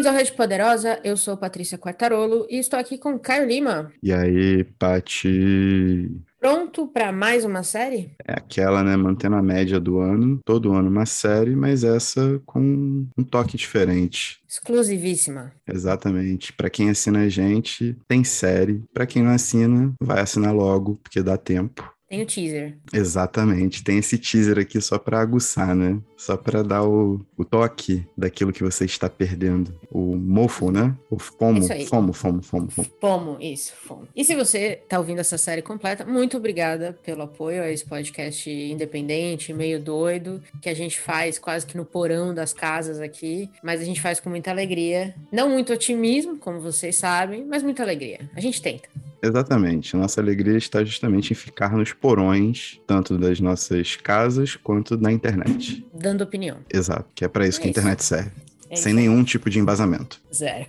Bem-vindos ao Rede Poderosa, eu sou Patrícia Quartarolo e estou aqui com Caio Lima. E aí, Pati? Pronto para mais uma série? É aquela, né, mantendo a média do ano, todo ano uma série, mas essa com um toque diferente. Exclusivíssima. Exatamente. Para quem assina a gente, tem série. Para quem não assina, vai assinar logo, porque dá tempo. Tem o teaser. Exatamente. Tem esse teaser aqui só para aguçar, né? Só para dar o, o toque daquilo que você está perdendo. O mofo, né? O fomo. Fomo, fomo, fomo, fomo. Fomo, isso, fomo. E se você tá ouvindo essa série completa, muito obrigada pelo apoio a esse podcast independente, meio doido, que a gente faz quase que no porão das casas aqui, mas a gente faz com muita alegria. Não muito otimismo, como vocês sabem, mas muita alegria. A gente tenta. Exatamente. Nossa alegria está justamente em ficar nos porões, tanto das nossas casas quanto na internet. Dando opinião. Exato, que é para isso É que a isso. internet serve. É sem isso nenhum tipo de embasamento. Zero.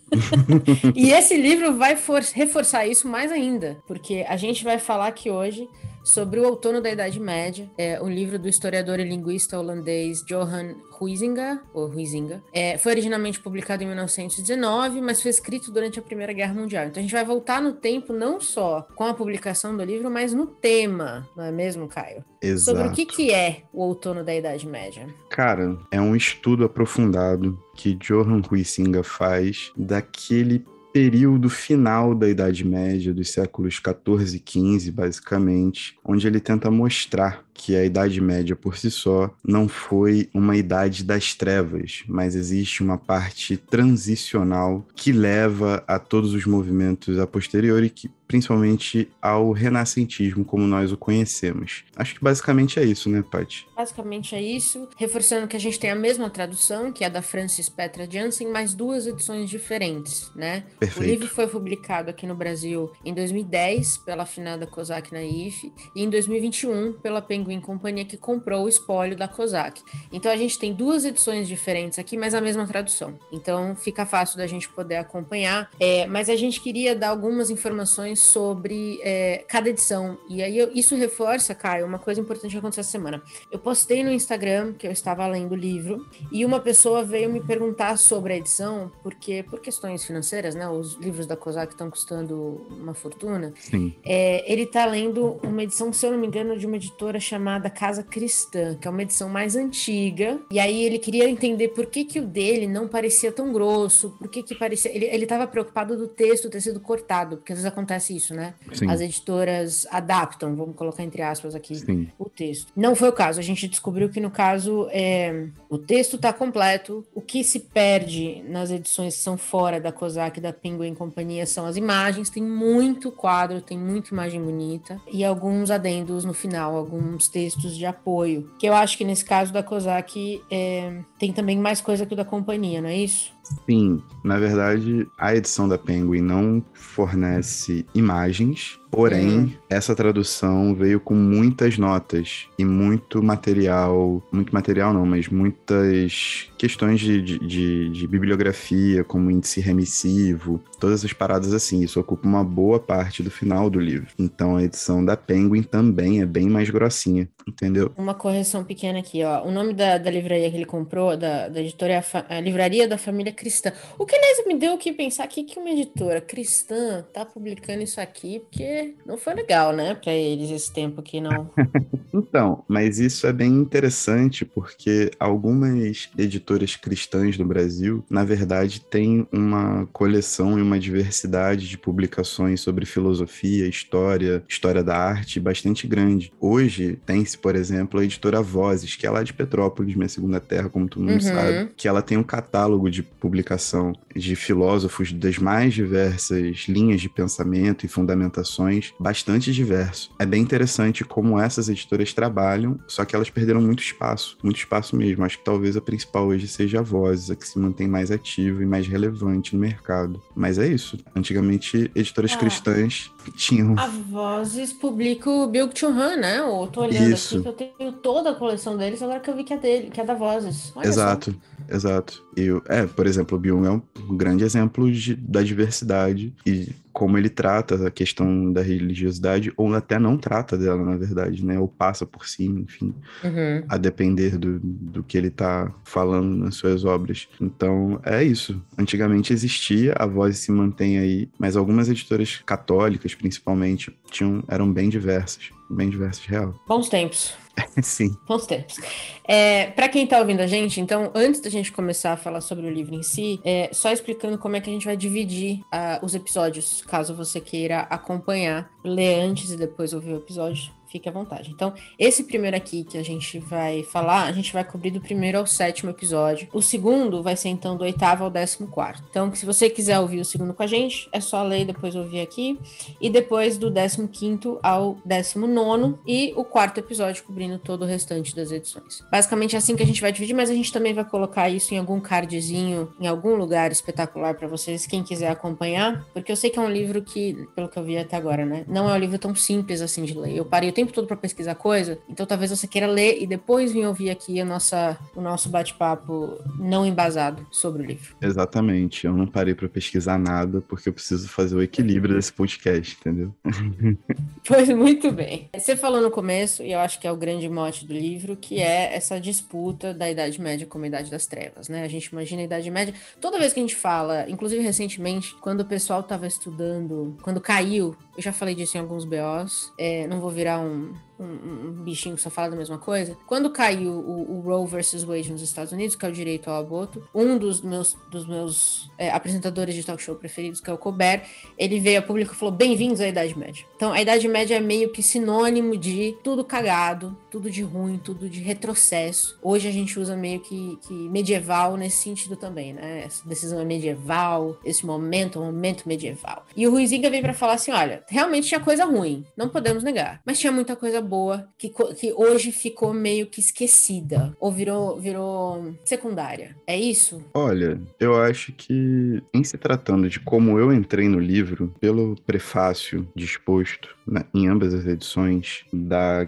e esse livro vai for- reforçar isso mais ainda, porque a gente vai falar aqui hoje sobre o Outono da Idade Média, é um livro do historiador e linguista holandês Johan Huizinga, ou Huizinga. É, foi originalmente publicado em 1919, mas foi escrito durante a Primeira Guerra Mundial. Então a gente vai voltar no tempo não só com a publicação do livro, mas no tema, não é mesmo, Caio? Exato. Sobre o que, que é o Outono da Idade Média. Cara, é um estudo aprofundado que Johan Huizinga faz daquele período final da Idade Média, dos séculos 14 e 15, basicamente, onde ele tenta mostrar que a Idade Média por si só não foi uma idade das trevas, mas existe uma parte transicional que leva a todos os movimentos a posteriori, que principalmente ao renascentismo como nós o conhecemos. Acho que basicamente é isso, né, Paty? Basicamente é isso. Reforçando que a gente tem a mesma tradução, que é a da Francis Petra Jansen, mas duas edições diferentes, né? O Perfeito. livro foi publicado aqui no Brasil em 2010 pela afinada Kozak Naif e em 2021 pela Penguin Companhia que comprou o espólio da Kozak. Então a gente tem duas edições diferentes aqui, mas a mesma tradução. Então fica fácil da gente poder acompanhar. É, mas a gente queria dar algumas informações sobre é, cada edição. E aí eu- isso reforça, Caio, uma coisa importante que aconteceu essa semana. Eu postei no Instagram que eu estava lendo o livro e uma pessoa veio me perguntar sobre a edição, porque por questões financeiras, né? Os livros da Kozak estão custando uma fortuna. Sim. É, ele tá lendo uma edição, se eu não me engano, de uma editora chamada Casa Cristã, que é uma edição mais antiga. E aí ele queria entender por que, que o dele não parecia tão grosso, por que, que parecia. Ele, ele tava preocupado do texto ter sido cortado, porque às vezes acontece isso, né? Sim. As editoras adaptam, vamos colocar entre aspas aqui, Sim. o texto. Não foi o caso. A gente descobriu que, no caso, é, o texto está completo. O que se perde nas edições que são fora da COSAC da Penguin Companhia são as imagens. Tem muito quadro, tem muita imagem bonita. E alguns adendos no final, alguns textos de apoio. Que eu acho que nesse caso da COSAC é, tem também mais coisa que o da companhia, não é isso? Sim, na verdade, a edição da Penguin não fornece imagens, porém, Hum. essa tradução veio com muitas notas e muito material, muito material não, mas muitas questões de, de, de- de bibliografia, como índice remissivo, todas essas paradas assim. Isso ocupa uma boa parte do final do livro. Então, a edição da Penguin também é bem mais grossinha, entendeu? Uma correção pequena aqui, ó. O nome da, da livraria que ele comprou, da, da editora, é a, Fa- a Livraria da Família Cristã. O que, aliás, me deu que pensar aqui que uma editora cristã tá publicando isso aqui, porque não foi legal, né, pra eles esse tempo aqui, não. Então, mas isso é bem interessante porque algumas editoras cristãs no Brasil, na verdade, têm uma coleção e uma diversidade de publicações sobre filosofia, história, história da arte bastante grande. Hoje por exemplo, a editora Vozes, que é lá de Petrópolis, minha segunda terra, como todo mundo Uhum. sabe, que ela tem um catálogo de publicação de filósofos das mais diversas linhas de pensamento e fundamentações, bastante diverso. É bem interessante como essas editoras trabalham, só que elas perderam muito espaço, muito espaço mesmo. Acho que talvez a principal hoje seja a Vozes, a que se mantém mais ativa e mais relevante no mercado. Mas é isso. Antigamente, editoras Ah. cristãs tinham. A Vozes publica o Bilg Chun-Han, né? Eu tô olhando Isso. aqui que eu tenho toda a coleção deles, agora que eu vi que é dele, que é da Vozes. Olha só. Exato. E, é, por exemplo, o Byung é um grande exemplo de, da diversidade e como ele trata a questão da religiosidade, ou até não trata dela, na verdade, né? Ou passa por cima, enfim, uhum. a depender do, do que ele está falando nas suas obras. Então, é isso. Antigamente existia, a voz se mantém aí, mas algumas editoras católicas, principalmente, tinham, eram bem diversas. Bem diversas, real. Bons tempos. Sim. Bons tempos. É, para quem está ouvindo a gente, então, antes da gente começar a falar sobre o livro em si, é, só explicando como é que a gente vai dividir uh, os episódios, caso você queira acompanhar, ler antes e depois ouvir o episódio fique à vontade. Então, esse primeiro aqui que a gente vai falar, a gente vai cobrir do primeiro ao sétimo episódio. O segundo vai ser então do oitavo ao décimo quarto. Então, se você quiser ouvir o segundo com a gente, é só ler e depois ouvir aqui. E depois do décimo quinto ao décimo nono e o quarto episódio cobrindo todo o restante das edições. Basicamente é assim que a gente vai dividir, mas a gente também vai colocar isso em algum cardzinho, em algum lugar espetacular para vocês, quem quiser acompanhar, porque eu sei que é um livro que, pelo que eu vi até agora, né, não é um livro tão simples assim de ler. Eu parei o tempo todo para pesquisar coisa, então talvez você queira ler e depois vir ouvir aqui a nossa, o nosso bate-papo não embasado sobre o livro. Exatamente, eu não parei para pesquisar nada porque eu preciso fazer o equilíbrio desse podcast, entendeu? pois muito bem. Você falou no começo, e eu acho que é o grande mote do livro, que é essa disputa da Idade Média com a Idade das Trevas, né? A gente imagina a Idade Média, toda vez que a gente fala, inclusive recentemente, quando o pessoal estava estudando, quando caiu eu já falei disso em alguns BOs. É, não vou virar um, um, um, bichinho que só fala da mesma coisa. Quando caiu o, o, Roe versus Wade nos Estados Unidos, que é o direito ao aborto, um dos meus, dos meus é, apresentadores de talk show preferidos, que é o Colbert, ele veio a público e falou: bem-vindos à Idade Média. Então, a Idade Média é meio que sinônimo de tudo cagado, tudo de ruim, tudo de retrocesso. Hoje a gente usa meio que, que medieval nesse sentido também, né? Essa decisão é medieval, esse momento é um momento medieval. E o Ruizinga veio para falar assim: olha, realmente tinha coisa ruim, não podemos negar, mas tinha muita coisa boa que, que hoje ficou meio que esquecida ou virou, virou secundária. É isso? Olha, eu acho que em se tratando de como eu entrei no livro, pelo prefácio disposto né, em ambas as edições da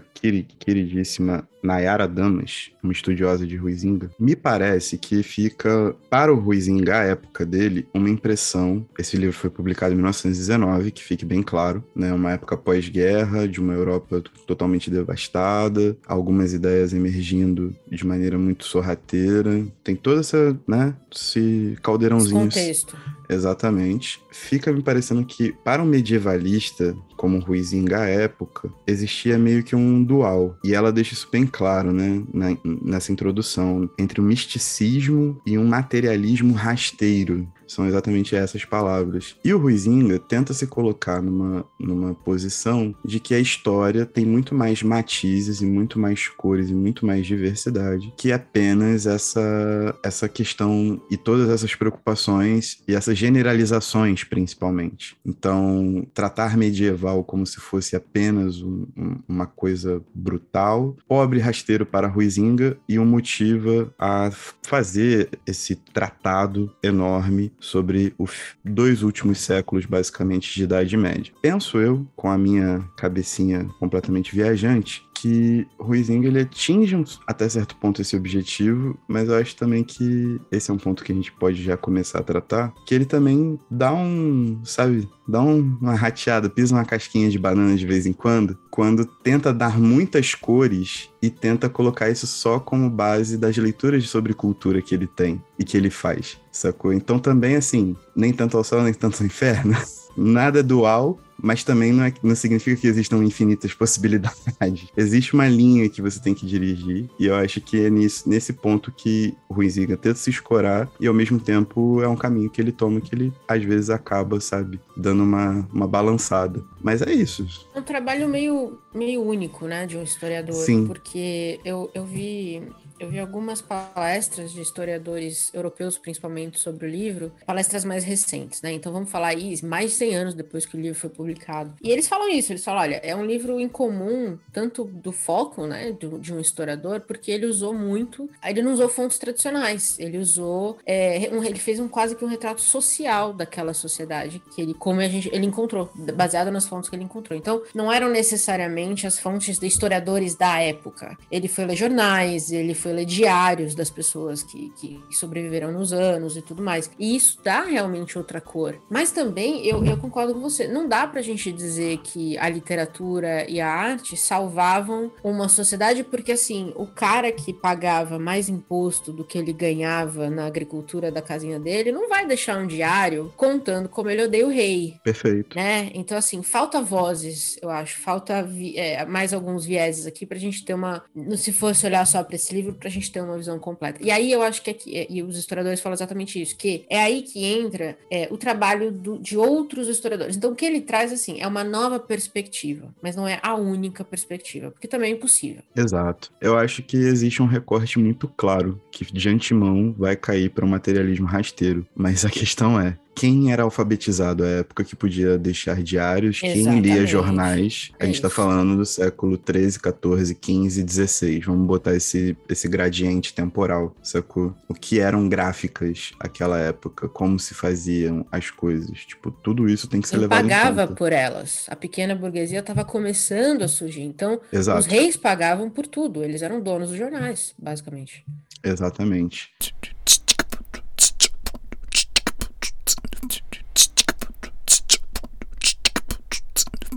queridíssima Nayara Damas, uma estudiosa de Ruizinga, me parece que fica, para o Ruizinga, a época dele, uma impressão. Esse livro foi publicado em 1919, que fique bem claro, né? Uma época pós-guerra, de uma Europa totalmente devastada, algumas ideias emergindo de maneira muito sorrateira. Tem toda essa, né? Esse caldeirãozinho. Esse contexto. Exatamente. Fica me parecendo que, para um medievalista, como Ruizinga à época, existia meio que um dual. E ela deixa isso bem claro, né, na, nessa introdução, entre o misticismo e um materialismo rasteiro. São exatamente essas palavras. E o Ruizinga tenta se colocar numa, numa posição de que a história tem muito mais matizes e muito mais cores e muito mais diversidade que apenas essa, essa questão e todas essas preocupações e essas generalizações, principalmente. Então, tratar medieval como se fosse apenas um, um, uma coisa brutal, pobre rasteiro para Ruizinga e o motiva a fazer esse tratado enorme sobre os dois últimos séculos, basicamente, de Idade Média. Penso eu, com a minha cabecinha completamente viajante, que Ruizinga ele atinge até certo ponto esse objetivo, mas eu acho também que esse é um ponto que a gente pode já começar a tratar, que ele também dá um, sabe, dá um, uma rateada, pisa uma casquinha de banana de vez em quando, quando tenta dar muitas cores e tenta colocar isso só como base das leituras sobre cultura que ele tem e que ele faz, sacou? Então também assim, nem tanto ao céu, nem tanto ao inferno. Nada dual, mas também não, é, não significa que existam infinitas possibilidades. Existe uma linha que você tem que dirigir, e eu acho que é nisso, nesse ponto que o Ruizinga tenta se escorar, e ao mesmo tempo é um caminho que ele toma que ele às vezes acaba, sabe, dando uma, uma balançada. Mas é isso. É um trabalho meio, meio único, né, de um historiador, Sim. porque eu, eu vi eu vi algumas palestras de historiadores europeus, principalmente, sobre o livro, palestras mais recentes, né? Então vamos falar aí, mais de 100 anos depois que o livro foi publicado. E eles falam isso, eles falam, olha, é um livro incomum, tanto do foco, né, de um historiador, porque ele usou muito, ele não usou fontes tradicionais, ele usou, é, um, ele fez um quase que um retrato social daquela sociedade que ele, como a gente, ele encontrou, baseado nas fontes que ele encontrou. Então, não eram necessariamente as fontes de historiadores da época. Ele foi ler jornais, ele foi possível ler diários das pessoas que, que sobreviveram nos anos e tudo mais. E isso dá realmente outra cor. Mas também, eu, eu concordo com você, não dá pra gente dizer que a literatura e a arte salvavam uma sociedade, porque assim, o cara que pagava mais imposto do que ele ganhava na agricultura da casinha dele, não vai deixar um diário contando como ele odeia o rei. Perfeito. Né? Então, assim, falta vozes, eu acho, falta é, mais alguns vieses aqui pra gente ter uma. Se fosse olhar só para esse livro, pra gente ter uma visão completa. E aí eu acho que aqui, e os historiadores falam exatamente isso, que é aí que entra é, o trabalho do, de outros historiadores. Então, o que ele traz, assim, é uma nova perspectiva, mas não é a única perspectiva, porque também é impossível. Exato. Eu acho que existe um recorte muito claro que de antemão vai cair para o materialismo rasteiro, mas a questão é quem era alfabetizado à época que podia deixar diários, Exatamente. quem lia jornais. A gente está falando do século 13, 14, 15, 16. Vamos botar esse, esse gradiente temporal, sacou? O que eram gráficas aquela época, como se faziam as coisas. Tipo, tudo isso tem que ser Quem levado em conta. pagava por elas. A pequena burguesia estava começando a surgir. Então, Exato. os reis pagavam por tudo. Eles eram donos dos jornais, basicamente. Exatamente.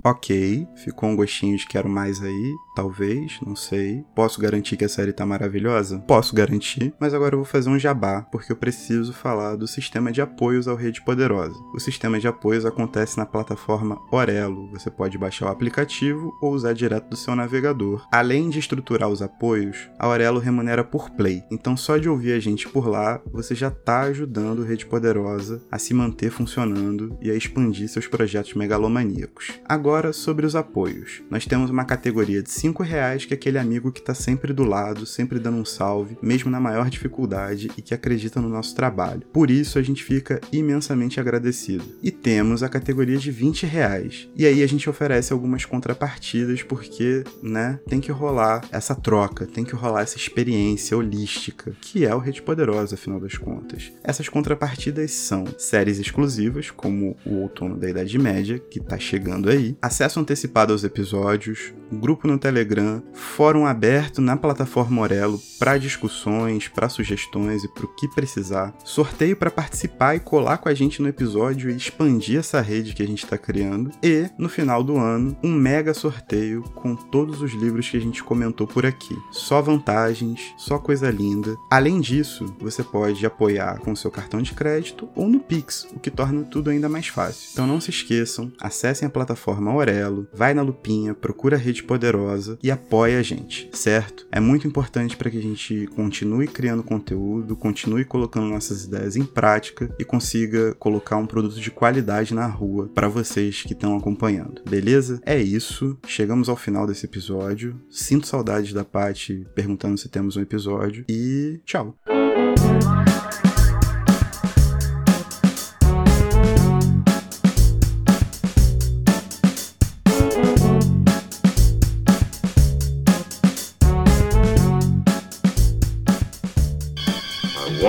Ok, ficou um gostinho de quero mais aí talvez, não sei. Posso garantir que a série tá maravilhosa? Posso garantir, mas agora eu vou fazer um jabá, porque eu preciso falar do sistema de apoios ao Rede Poderosa. O sistema de apoios acontece na plataforma Orelo. Você pode baixar o aplicativo ou usar direto do seu navegador. Além de estruturar os apoios, a Orelo remunera por play. Então só de ouvir a gente por lá, você já tá ajudando o Rede Poderosa a se manter funcionando e a expandir seus projetos megalomaníacos. Agora sobre os apoios. Nós temos uma categoria de cinco reais que é aquele amigo que tá sempre do lado, sempre dando um salve, mesmo na maior dificuldade e que acredita no nosso trabalho. Por isso a gente fica imensamente agradecido. E temos a categoria de 20 reais. E aí a gente oferece algumas contrapartidas porque, né, tem que rolar essa troca, tem que rolar essa experiência holística, que é o Rede Poderosa, afinal das contas. Essas contrapartidas são séries exclusivas, como o Outono da Idade Média, que tá chegando aí, acesso antecipado aos episódios, grupo no Telegram fórum aberto na plataforma Orelo para discussões, para sugestões e para o que precisar, sorteio para participar e colar com a gente no episódio e expandir essa rede que a gente está criando, e no final do ano, um mega sorteio com todos os livros que a gente comentou por aqui. Só vantagens, só coisa linda. Além disso, você pode apoiar com seu cartão de crédito ou no Pix, o que torna tudo ainda mais fácil. Então não se esqueçam, acessem a plataforma Orelo, vai na lupinha, procura a rede poderosa e apoia a gente, certo? É muito importante para que a gente continue criando conteúdo, continue colocando nossas ideias em prática e consiga colocar um produto de qualidade na rua para vocês que estão acompanhando. Beleza? É isso. Chegamos ao final desse episódio. Sinto saudades da Paty perguntando se temos um episódio e tchau.